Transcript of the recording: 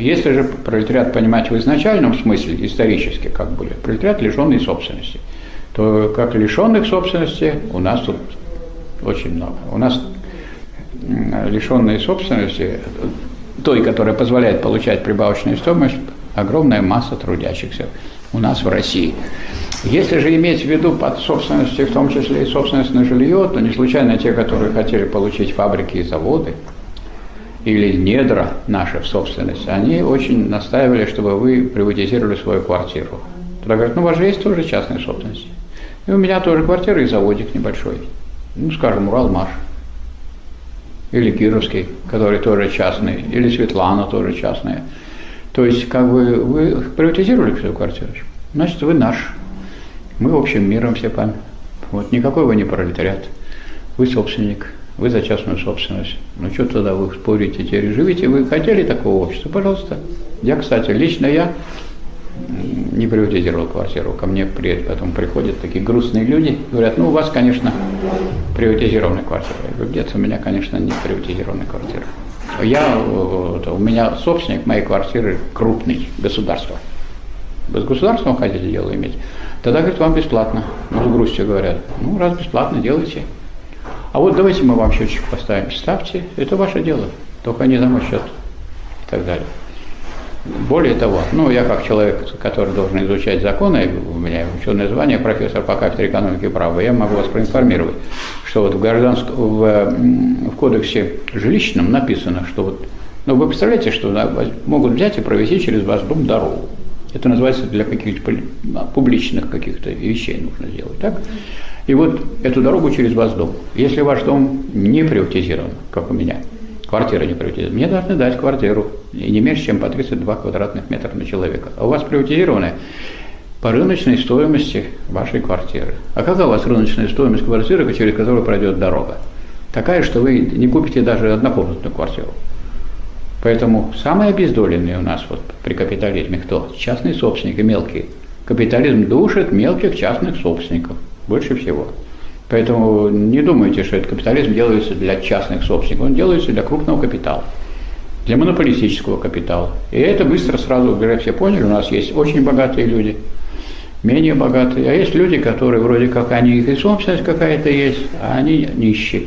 Если же пролетариат понимать в изначальном смысле, исторически как были, пролетариат лишенный собственности, то как лишенных собственности у нас тут очень много. У нас лишенные собственности, той, которая позволяет получать прибавочную стоимость, огромная масса трудящихся у нас в России. Если же иметь в виду под собственностью, в том числе и собственность на жилье, то не случайно те, которые хотели получить фабрики и заводы, или недра наши в собственность, они очень настаивали, чтобы вы приватизировали свою квартиру. Тогда говорят, ну у вас же есть тоже частная собственность. И у меня тоже квартира и заводик небольшой. Ну, скажем, Уралмаш. Или Кировский, который тоже частный. Или Светлана тоже частная. То есть, как бы вы приватизировали свою квартиру, значит, вы наш. Мы общим миром все пами. Вот никакой вы не пролетариат. Вы собственник, вы за частную собственность. Ну что тогда вы спорите, теперь живите? Вы хотели такого общества? Пожалуйста. Я, кстати, лично я не приватизировал квартиру. Ко мне при, потом приходят такие грустные люди, говорят, ну у вас, конечно, приватизированная квартира. Я говорю, где-то у меня, конечно, не приватизированная квартира. Я, у меня собственник моей квартиры крупный, государство. С государством хотите дело иметь? Тогда, говорит, вам бесплатно. Ну, с грустью говорят. Ну, раз бесплатно, делайте. А вот давайте мы вам счетчик поставим. Ставьте, это ваше дело. Только не за мой счет. И так далее. Более того, ну, я как человек, который должен изучать законы, у меня ученое звание, профессор по кафедре экономики и права, я могу вас проинформировать, что вот в, гражданском, в, в кодексе жилищном написано, что вот, ну, вы представляете, что могут взять и провести через ваш дом дорогу. Это называется для каких-то публичных каких-то вещей нужно сделать, так? И вот эту дорогу через ваш дом. Если ваш дом не приватизирован, как у меня, квартира не приватизирована, мне должны дать квартиру, не меньше, чем по 32 квадратных метра на человека. А у вас приватизированная по рыночной стоимости вашей квартиры. А какая у вас рыночная стоимость квартиры, через которую пройдет дорога? Такая, что вы не купите даже однокомнатную квартиру. Поэтому самые обездоленные у нас вот при капитализме кто? Частные собственники, мелкие. Капитализм душит мелких частных собственников больше всего. Поэтому не думайте, что этот капитализм делается для частных собственников, он делается для крупного капитала, для монополистического капитала. И это быстро сразу, говорят, все поняли, у нас есть очень богатые люди, менее богатые, а есть люди, которые вроде как они их и собственность какая-то есть, а они нищие.